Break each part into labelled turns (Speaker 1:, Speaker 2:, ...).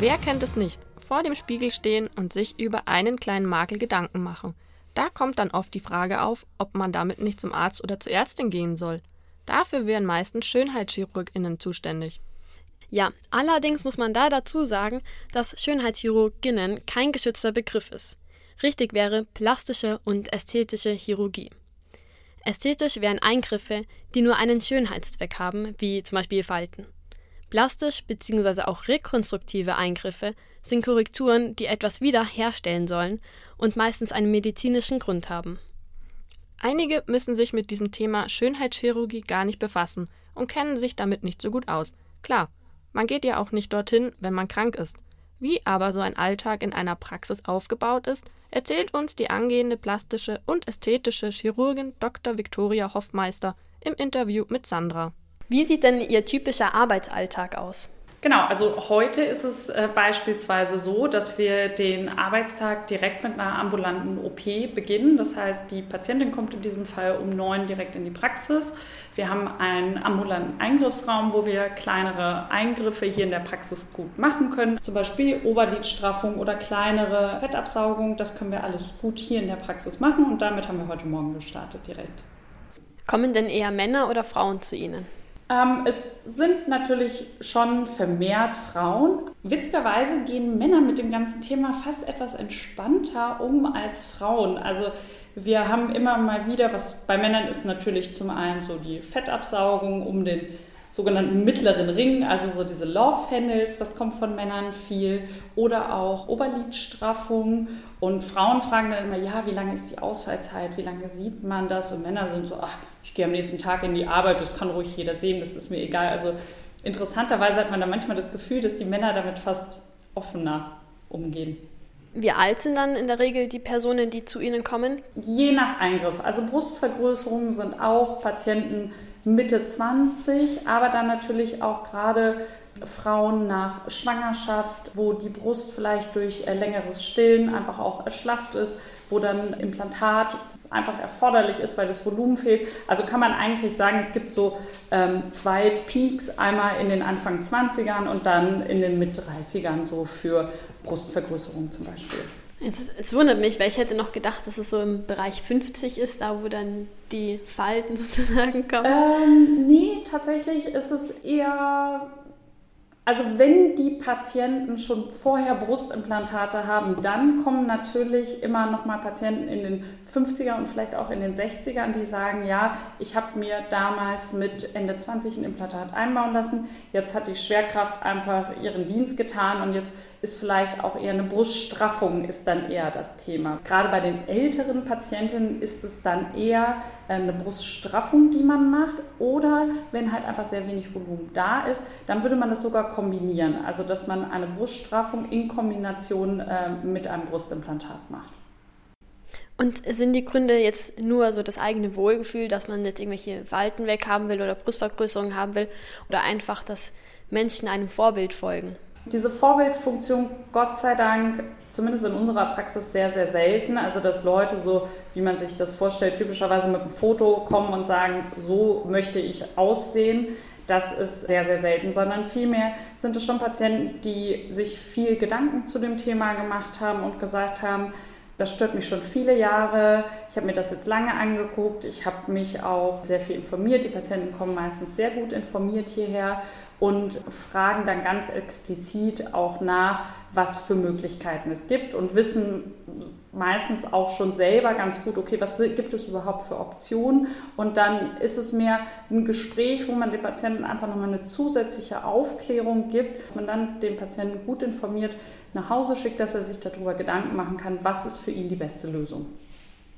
Speaker 1: Wer kennt es nicht? Vor dem Spiegel stehen und sich über einen kleinen Makel Gedanken machen. Da kommt dann oft die Frage auf, ob man damit nicht zum Arzt oder zur Ärztin gehen soll. Dafür wären meistens Schönheitschirurginnen zuständig.
Speaker 2: Ja, allerdings muss man da dazu sagen, dass Schönheitschirurginnen kein geschützter Begriff ist. Richtig wäre plastische und ästhetische Chirurgie. Ästhetisch wären Eingriffe, die nur einen Schönheitszweck haben, wie zum Beispiel Falten. Plastisch bzw. auch rekonstruktive Eingriffe sind Korrekturen, die etwas wiederherstellen sollen und meistens einen medizinischen Grund haben.
Speaker 1: Einige müssen sich mit diesem Thema Schönheitschirurgie gar nicht befassen und kennen sich damit nicht so gut aus. Klar, man geht ja auch nicht dorthin, wenn man krank ist. Wie aber so ein Alltag in einer Praxis aufgebaut ist, erzählt uns die angehende plastische und ästhetische Chirurgin Dr. Viktoria Hoffmeister im Interview mit Sandra.
Speaker 2: Wie sieht denn Ihr typischer Arbeitsalltag aus?
Speaker 3: Genau, also heute ist es äh, beispielsweise so, dass wir den Arbeitstag direkt mit einer ambulanten OP beginnen. Das heißt, die Patientin kommt in diesem Fall um neun direkt in die Praxis. Wir haben einen ambulanten Eingriffsraum, wo wir kleinere Eingriffe hier in der Praxis gut machen können. Zum Beispiel Oberlidstraffung oder kleinere Fettabsaugung. Das können wir alles gut hier in der Praxis machen und damit haben wir heute Morgen gestartet direkt.
Speaker 2: Kommen denn eher Männer oder Frauen zu Ihnen?
Speaker 3: Ähm, es sind natürlich schon vermehrt Frauen. Witzigerweise gehen Männer mit dem ganzen Thema fast etwas entspannter um als Frauen. Also wir haben immer mal wieder, was bei Männern ist natürlich zum einen so die Fettabsaugung um den sogenannten mittleren Ring, also so diese Love Handles, das kommt von Männern viel, oder auch Oberlidstraffung. Und Frauen fragen dann immer, ja, wie lange ist die Ausfallzeit, wie lange sieht man das? Und Männer sind so, ach, ich gehe am nächsten Tag in die Arbeit, das kann ruhig jeder sehen, das ist mir egal. Also interessanterweise hat man da manchmal das Gefühl, dass die Männer damit fast offener umgehen.
Speaker 2: Wie alt sind dann in der Regel die Personen, die zu Ihnen kommen?
Speaker 3: Je nach Eingriff. Also Brustvergrößerungen sind auch Patienten Mitte 20, aber dann natürlich auch gerade Frauen nach Schwangerschaft, wo die Brust vielleicht durch äh, längeres Stillen einfach auch erschlafft ist, wo dann Implantat einfach erforderlich ist, weil das Volumen fehlt. Also kann man eigentlich sagen, es gibt so ähm, zwei Peaks, einmal in den Anfang 20ern und dann in den Mit-30ern so für Brustvergrößerung zum Beispiel.
Speaker 2: Jetzt, wundert mich, weil ich hätte noch gedacht, dass es so im Bereich 50 ist, da wo dann die Falten sozusagen kommen.
Speaker 3: Ähm, nee, tatsächlich ist es eher also wenn die Patienten schon vorher Brustimplantate haben, dann kommen natürlich immer noch mal Patienten in den 50er und vielleicht auch in den 60ern, die sagen, ja, ich habe mir damals mit Ende 20 ein Implantat einbauen lassen, jetzt hat die Schwerkraft einfach ihren Dienst getan und jetzt ist vielleicht auch eher eine Bruststraffung ist dann eher das Thema. Gerade bei den älteren Patientinnen ist es dann eher eine Bruststraffung, die man macht oder wenn halt einfach sehr wenig Volumen da ist, dann würde man das sogar kombinieren. Also dass man eine Bruststraffung in Kombination äh, mit einem Brustimplantat macht.
Speaker 2: Und sind die Gründe jetzt nur so das eigene Wohlgefühl, dass man jetzt irgendwelche Falten weghaben will oder Brustvergrößerungen haben will oder einfach, dass Menschen einem Vorbild folgen?
Speaker 3: Diese Vorbildfunktion, Gott sei Dank, zumindest in unserer Praxis sehr, sehr selten. Also, dass Leute so, wie man sich das vorstellt, typischerweise mit einem Foto kommen und sagen, so möchte ich aussehen. Das ist sehr, sehr selten, sondern vielmehr sind es schon Patienten, die sich viel Gedanken zu dem Thema gemacht haben und gesagt haben, das stört mich schon viele Jahre. Ich habe mir das jetzt lange angeguckt. Ich habe mich auch sehr viel informiert. Die Patienten kommen meistens sehr gut informiert hierher und fragen dann ganz explizit auch nach, was für Möglichkeiten es gibt und wissen meistens auch schon selber ganz gut, okay, was gibt es überhaupt für Optionen? Und dann ist es mehr ein Gespräch, wo man den Patienten einfach nochmal eine zusätzliche Aufklärung gibt, man dann den Patienten gut informiert nach Hause schickt, dass er sich darüber Gedanken machen kann, was ist für ihn die beste Lösung.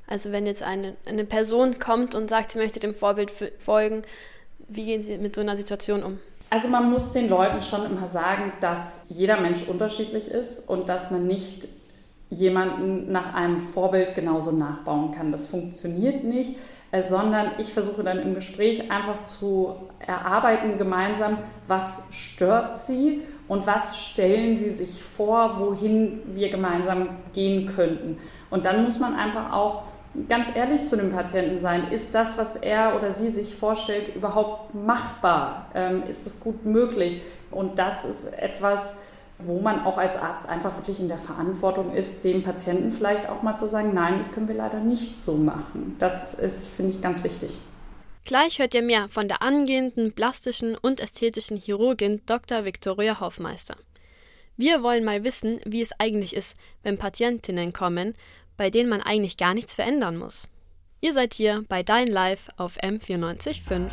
Speaker 2: Also wenn jetzt eine, eine Person kommt und sagt, sie möchte dem Vorbild folgen, wie gehen Sie mit so einer Situation um?
Speaker 3: Also man muss den Leuten schon immer sagen, dass jeder Mensch unterschiedlich ist und dass man nicht jemanden nach einem Vorbild genauso nachbauen kann. Das funktioniert nicht, äh, sondern ich versuche dann im Gespräch einfach zu erarbeiten gemeinsam, was stört sie und was stellen sie sich vor, wohin wir gemeinsam gehen könnten. Und dann muss man einfach auch ganz ehrlich zu dem Patienten sein. Ist das, was er oder sie sich vorstellt, überhaupt machbar? Ähm, ist es gut möglich? Und das ist etwas, wo man auch als Arzt einfach wirklich in der Verantwortung ist, dem Patienten vielleicht auch mal zu sagen, nein, das können wir leider nicht so machen. Das ist, finde ich, ganz wichtig.
Speaker 2: Gleich hört ihr mehr von der angehenden plastischen und ästhetischen Chirurgin Dr. Viktoria Hoffmeister. Wir wollen mal wissen, wie es eigentlich ist, wenn Patientinnen kommen, bei denen man eigentlich gar nichts verändern muss. Ihr seid hier bei Dein Live auf M945.